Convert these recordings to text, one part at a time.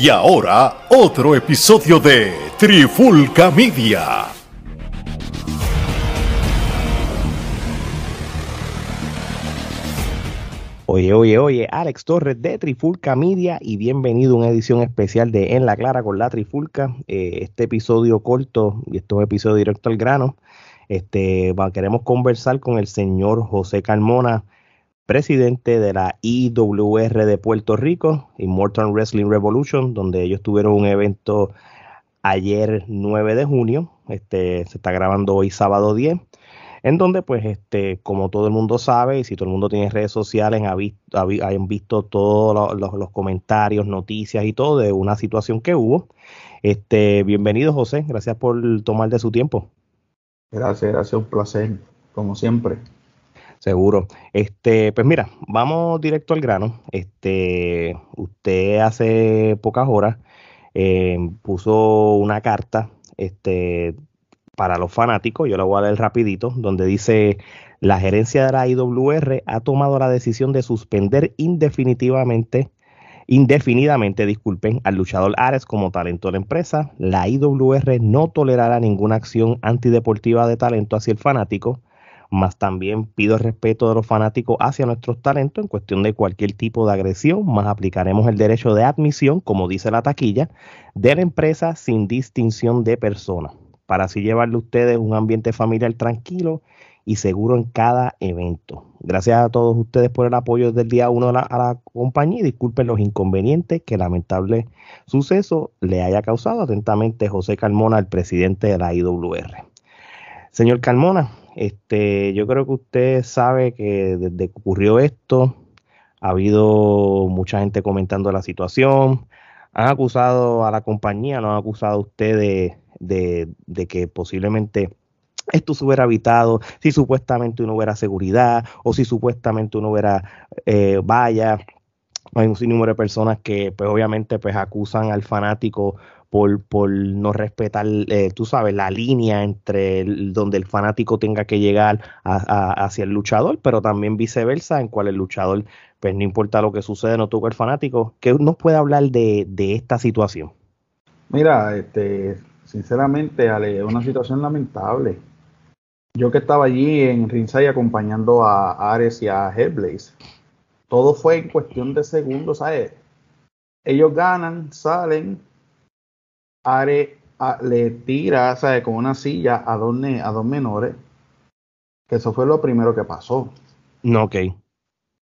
Y ahora, otro episodio de Trifulca Media. Oye, oye, oye, Alex Torres de Trifulca Media y bienvenido a una edición especial de En la Clara con la Trifulca. Eh, este episodio corto y estos episodios directo al grano. Este, queremos conversar con el señor José Carmona, presidente de la IWR de Puerto Rico, Immortal Wrestling Revolution, donde ellos tuvieron un evento ayer 9 de junio, este, se está grabando hoy sábado 10, en donde pues este, como todo el mundo sabe, y si todo el mundo tiene redes sociales, ha visto, hayan visto todos los, comentarios, noticias y todo de una situación que hubo. Este, bienvenido José, gracias por tomar de su tiempo. Gracias, gracias, un placer, como siempre. Seguro. Este, pues mira, vamos directo al grano. Este, usted hace pocas horas eh, puso una carta, este, para los fanáticos. Yo la voy a leer rapidito, donde dice la gerencia de la IWR ha tomado la decisión de suspender indefinitivamente indefinidamente, disculpen, al luchador Ares como talento de la empresa. La IWR no tolerará ninguna acción antideportiva de talento hacia el fanático más también pido el respeto de los fanáticos hacia nuestros talentos en cuestión de cualquier tipo de agresión, más aplicaremos el derecho de admisión, como dice la taquilla, de la empresa sin distinción de persona, para así llevarle a ustedes un ambiente familiar tranquilo y seguro en cada evento. Gracias a todos ustedes por el apoyo desde el día uno a la, a la compañía y disculpen los inconvenientes que lamentable suceso le haya causado atentamente José Carmona, el presidente de la IWR. Señor Carmona, este, yo creo que usted sabe que desde que ocurrió esto, ha habido mucha gente comentando la situación. Han acusado a la compañía, no han acusado a usted de, que posiblemente esto se hubiera evitado si supuestamente uno hubiera seguridad o si supuestamente uno hubiera eh, vaya. Hay un sinnúmero de personas que pues obviamente pues acusan al fanático por, por no respetar, eh, tú sabes, la línea entre donde el fanático tenga que llegar hacia el luchador, pero también viceversa, en cual el luchador, pues no importa lo que sucede, no toca el fanático. ¿Qué nos puede hablar de, esta situación? Mira, este, sinceramente, Ale, una situación lamentable. Yo que estaba allí en Ringsay acompañando a Ares y a Headblaze, todo fue en cuestión de segundos, ¿sabes? Ellos ganan, salen, Are le tira, ¿sabes? Con una silla a dos, a dos menores. Que eso fue lo primero que pasó. No, ok.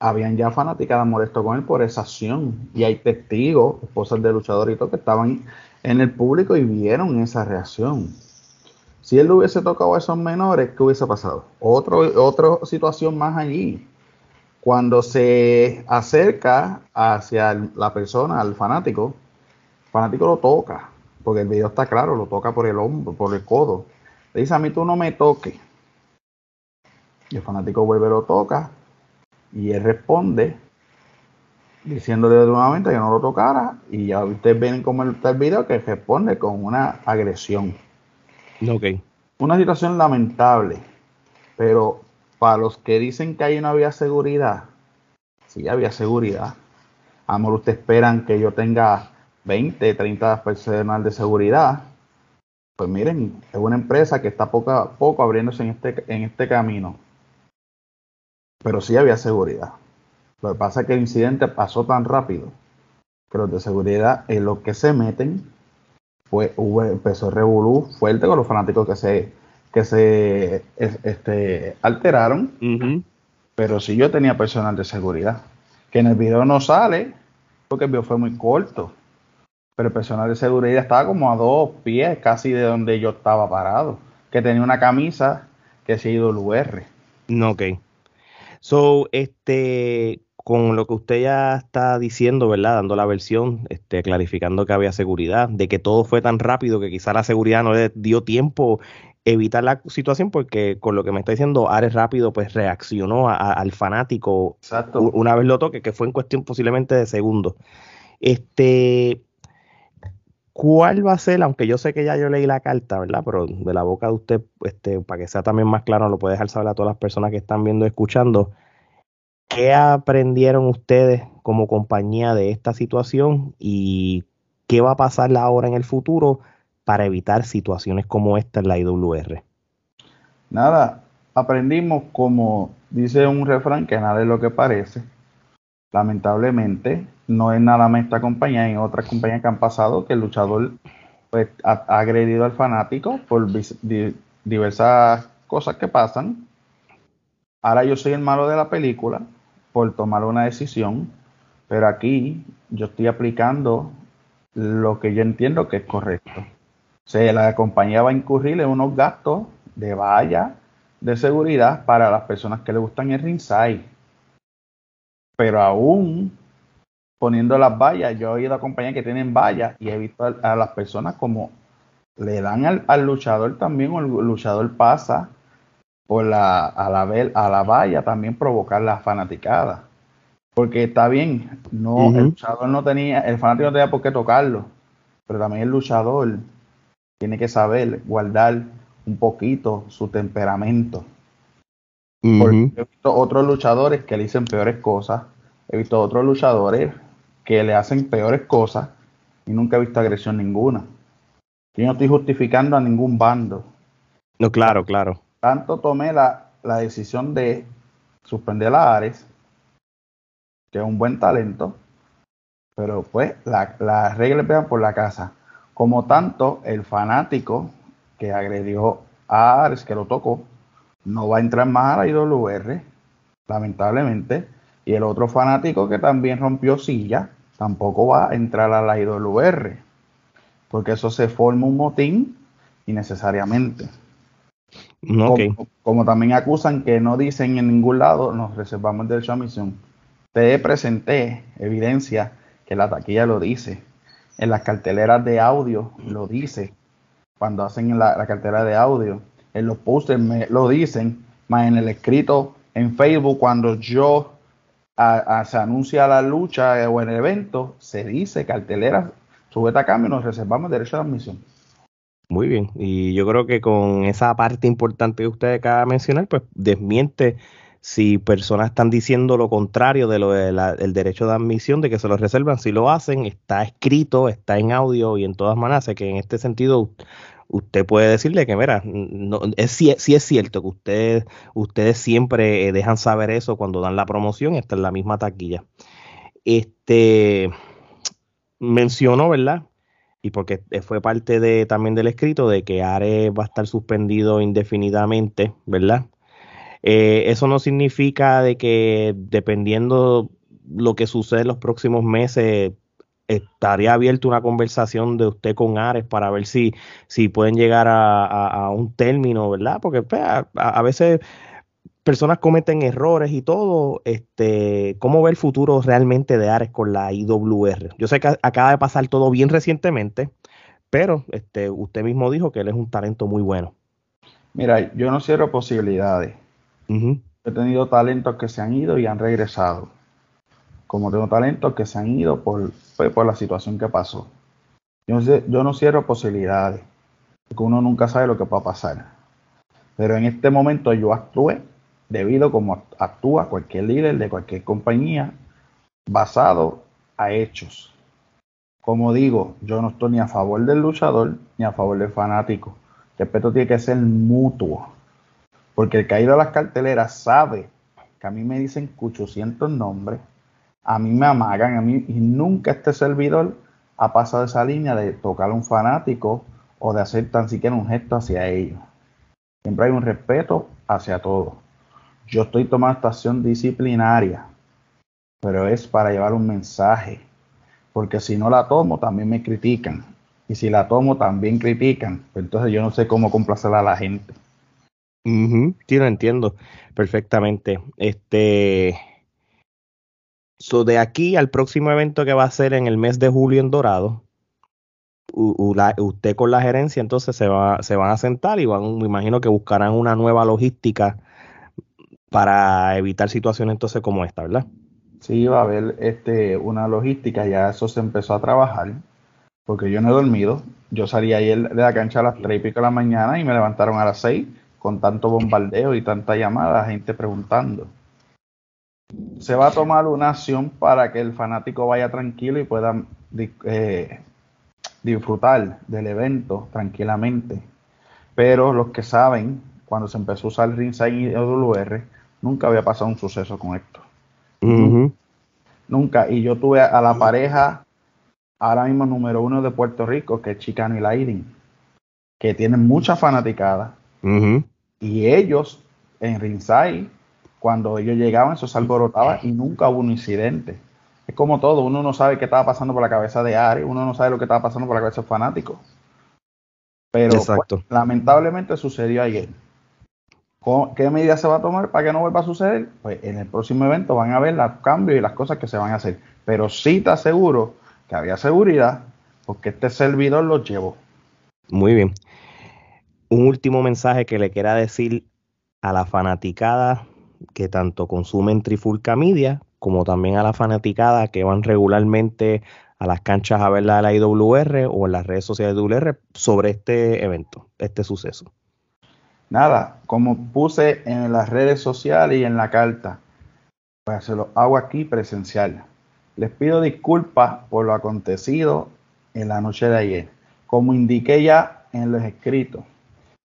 Habían ya fanaticadas molesto con él por esa acción. Y hay testigos, esposas de luchador y todo, que estaban en el público y vieron esa reacción. Si él hubiese tocado a esos menores, ¿qué hubiese pasado? Otro, otra situación más allí. Cuando se acerca hacia la persona, al fanático, el fanático lo toca porque el video está claro, lo toca por el hombro, por el codo. Le dice a mí tú no me toques. Y el fanático vuelve, lo toca y él responde diciéndole nuevamente que no lo tocara y ya ustedes ven cómo está el video que responde con una agresión. Ok. Una situación lamentable, pero para los que dicen que ahí no había seguridad, sí había seguridad. Amor, ustedes esperan que yo tenga 20, 30 personal de seguridad, pues miren, es una empresa que está poco a poco abriéndose en este, en este camino. Pero sí había seguridad. Lo que pasa es que el incidente pasó tan rápido que los de seguridad en los que se meten, pues hubo, empezó revolú fuerte con los fanáticos que se, que se este, alteraron. Pero sí yo tenía personal de seguridad. Que en el video no sale, porque el video fue muy corto pero el personal de seguridad estaba como a dos pies casi de donde yo estaba parado, que tenía una camisa que se ido UR. No, ok. So, este, con lo que usted ya está diciendo, ¿verdad? Dando la versión, este, clarificando que había seguridad, de que todo fue tan rápido que quizá la seguridad no le dio tiempo evitar la situación porque con lo que me está diciendo Ares rápido pues reaccionó al fanático Exacto. una vez lo toque que fue en cuestión posiblemente de segundos este ¿Cuál va a ser, aunque yo sé que ya yo leí la carta, ¿verdad? Pero de la boca de usted, este, para que sea también más claro, lo puede dejar saber a todas las personas que están viendo y escuchando. ¿Qué aprendieron ustedes como compañía de esta situación y qué va a pasar ahora en el futuro para evitar situaciones como esta en la IWR. Nada, aprendimos como dice un refrán que nada es lo que parece. Lamentablemente, no es nada más esta compañía, en otras compañías que han pasado que el luchador pues, ha, agredido al fanático por diversas cosas que pasan. Ahora yo soy el malo de la película por tomar una decisión, pero aquí yo estoy aplicando lo que yo entiendo que es correcto. O sea, la compañía va a incurrir en unos gastos de valla de seguridad para las personas que le gustan el ringside. Pero aún poniendo las vallas, yo he oído a compañías que tienen vallas y he visto a, las personas como le dan al, luchador también, o el luchador pasa por la, a, la, a la valla también provocar la fanaticada. Porque está bien, no, el luchador no tenía, el fanático no tenía por qué tocarlo, pero también el luchador tiene que saber guardar un poquito su temperamento. Porque he visto otros luchadores que le dicen peores cosas, he visto otros luchadores que le hacen peores cosas y nunca he visto agresión ninguna. Yo no estoy justificando a ningún bando. No, claro, claro. Tanto tomé la, la decisión de suspender a Ares, que es un buen talento, pero pues las la reglas vean por la casa. Como tanto, el fanático que agredió a Ares, que lo tocó, no va a entrar más a la IWR, lamentablemente. Y el otro fanático que también rompió silla, tampoco va a entrar a la IWR, porque eso se forma un motín innecesariamente. Como, también acusan que no dicen en ningún lado, nos reservamos derecho a misión. Te presenté evidencia que la taquilla lo dice, en las carteleras de audio lo dice, cuando hacen la, la cartera de audio, en los posters me lo dicen, más en el escrito en Facebook, cuando yo se anuncia la lucha o en el evento, se dice cartelera, sujeta a cambio, nos reservamos derecho de admisión. Muy bien, y yo creo que con esa parte importante que usted acaba de mencionar, pues desmiente si personas están diciendo lo contrario de lo del derecho de admisión, de que se lo reservan, si lo hacen, está escrito, está en audio y en todas maneras, que en este sentido usted puede decirle que, mira, no, es, sí, es cierto que ustedes, ustedes siempre eh, dejan saber eso cuando dan la promoción, está en la misma taquilla. Este mencionó, ¿verdad? Y porque fue parte de, también del escrito de que Ares va a estar suspendido indefinidamente, ¿verdad? Eh, eso no significa de que dependiendo lo que sucede en los próximos meses, estaría abierto una conversación de usted con Ares para ver si, si pueden llegar a, un término, ¿verdad? Porque pues, a, veces personas cometen errores y todo. Este, ¿Cómo ve el futuro realmente de Ares con la IWR? Yo sé que acaba de pasar todo bien recientemente, pero este, usted mismo dijo que él es un talento muy bueno. Mira, yo no cierro posibilidades. He tenido talentos que se han ido y han regresado. Como tengo talentos que se han ido por, por la situación que pasó. Yo, yo no cierro posibilidades, porque uno nunca sabe lo que va a pasar. Pero en este momento yo actué debido como actúa cualquier líder de cualquier compañía, basado a hechos. Como digo, yo no estoy ni a favor del luchador ni a favor del fanático. El respeto tiene que ser mutuo. Porque el caído a las carteleras sabe que a mí me dicen 800 nombres, a mí me amagan, a mí, y nunca este servidor ha pasado esa línea de tocar a un fanático o de hacer tan siquiera un gesto hacia ellos. Siempre hay un respeto hacia todos. Yo estoy tomando esta acción disciplinaria, pero es para llevar un mensaje, porque si no la tomo también me critican, y si la tomo también critican, entonces yo no sé cómo complacer a la gente. Sí, lo entiendo perfectamente. Este, so de aquí al próximo evento que va a ser en el mes de julio en Dorado, usted con la gerencia entonces se, va, se van a sentar y van, me imagino que buscarán una nueva logística para evitar situaciones entonces como esta, ¿verdad? Sí, va a haber este, una logística, ya eso se empezó a trabajar, porque yo no he dormido. Yo salí ayer de la cancha a las 3 y pico de la mañana y me levantaron a las 6 con tanto bombardeo y tanta llamada, gente preguntando. Se va a tomar una acción para que el fanático vaya tranquilo y pueda eh, disfrutar del evento tranquilamente. Pero los que saben, cuando se empezó a usar el Ringside y WR, nunca había pasado un suceso con esto. Nunca. Y yo tuve a la pareja ahora mismo número uno de Puerto Rico, que es Chicano y Lighting, que tienen mucha fanaticada. Y ellos en Ringside, cuando ellos llegaban, eso se alborotaba y nunca hubo un incidente. Es como todo, uno no sabe qué estaba pasando por la cabeza de Ari, uno no sabe lo que estaba pasando por la cabeza de fanático. Pero pues, lamentablemente sucedió ayer. ¿Qué medidas se va a tomar para que no vuelva a suceder? Pues en el próximo evento van a ver los cambios y las cosas que se van a hacer. Pero sí te aseguro que había seguridad porque este servidor los llevó. Muy bien. Un último mensaje que le quiera decir a la fanaticada que tanto consumen Trifulca Media como también a la fanaticada que van regularmente a las canchas a ver la, la IWR o en las redes sociales de IWR sobre este evento, este suceso. Nada, como puse en las redes sociales y en la carta, pues se lo hago aquí presencial. Les pido disculpas por lo acontecido en la noche de ayer. Como indiqué ya en los escritos,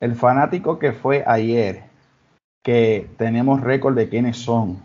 el fanático que fue ayer, que tenemos récord de quiénes son,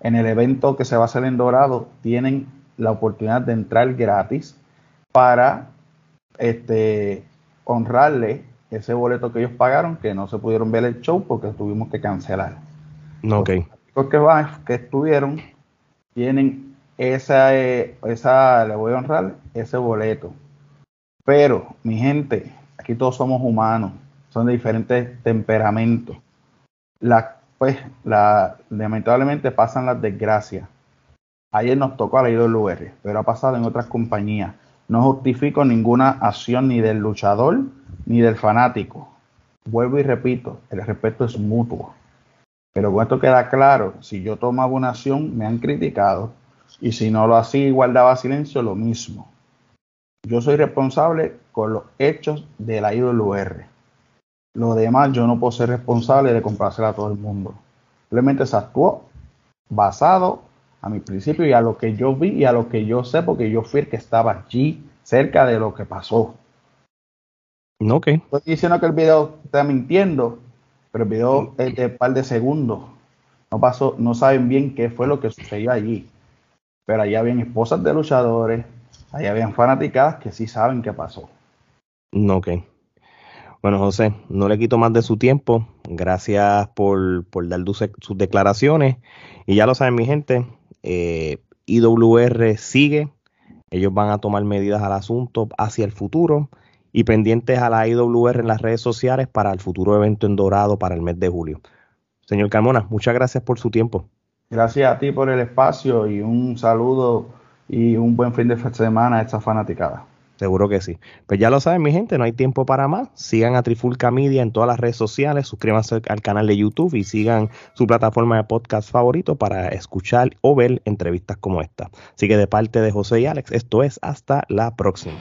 en el evento que se va a hacer en Dorado, tienen la oportunidad de entrar gratis para este, honrarle ese boleto que ellos pagaron, que no se pudieron ver el show porque tuvimos que cancelar. Ok. Los que, van, que estuvieron tienen esa, eh, esa, le voy a honrar ese boleto. Pero, mi gente, aquí todos somos humanos, son de diferentes temperamentos. La, pues, la, lamentablemente pasan las desgracias. Ayer nos tocó a la IWR, pero ha pasado en otras compañías. No justifico ninguna acción ni del luchador ni del fanático. Vuelvo y repito, el respeto es mutuo. Pero con esto queda claro, si yo tomaba una acción, me han criticado, y si no lo hacía guardaba silencio, lo mismo. Yo soy responsable con los hechos de la IWR. Lo demás, yo no puedo ser responsable de complacer a todo el mundo. Simplemente se actuó basado a mi principio y a lo que yo vi y a lo que yo sé, porque yo fui el que estaba allí cerca de lo que pasó. Ok. Estoy diciendo que el video está mintiendo, pero el video es de un par de segundos. No pasó, no saben bien qué fue lo que sucedió allí. Pero allá habían esposas de luchadores, allá habían fanáticas que sí saben qué pasó. Ok. Bueno, José, no le quito más de su tiempo. Gracias por, por dar sus declaraciones. Y ya lo saben, mi gente, eh, IWR sigue. Ellos van a tomar medidas al asunto hacia el futuro y pendientes a la IWR en las redes sociales para el futuro evento en Dorado para el mes de julio. Señor Carmona, muchas gracias por su tiempo. Gracias a ti por el espacio y un saludo y un buen fin de semana a esta fanaticada. Seguro que sí. Pues ya lo saben, mi gente, no hay tiempo para más. Sigan a Trifulca Media en todas las redes sociales, suscríbanse al canal de YouTube y sigan su plataforma de podcast favorito para escuchar o ver entrevistas como esta. Así que de parte de José y Alex, esto es hasta la próxima.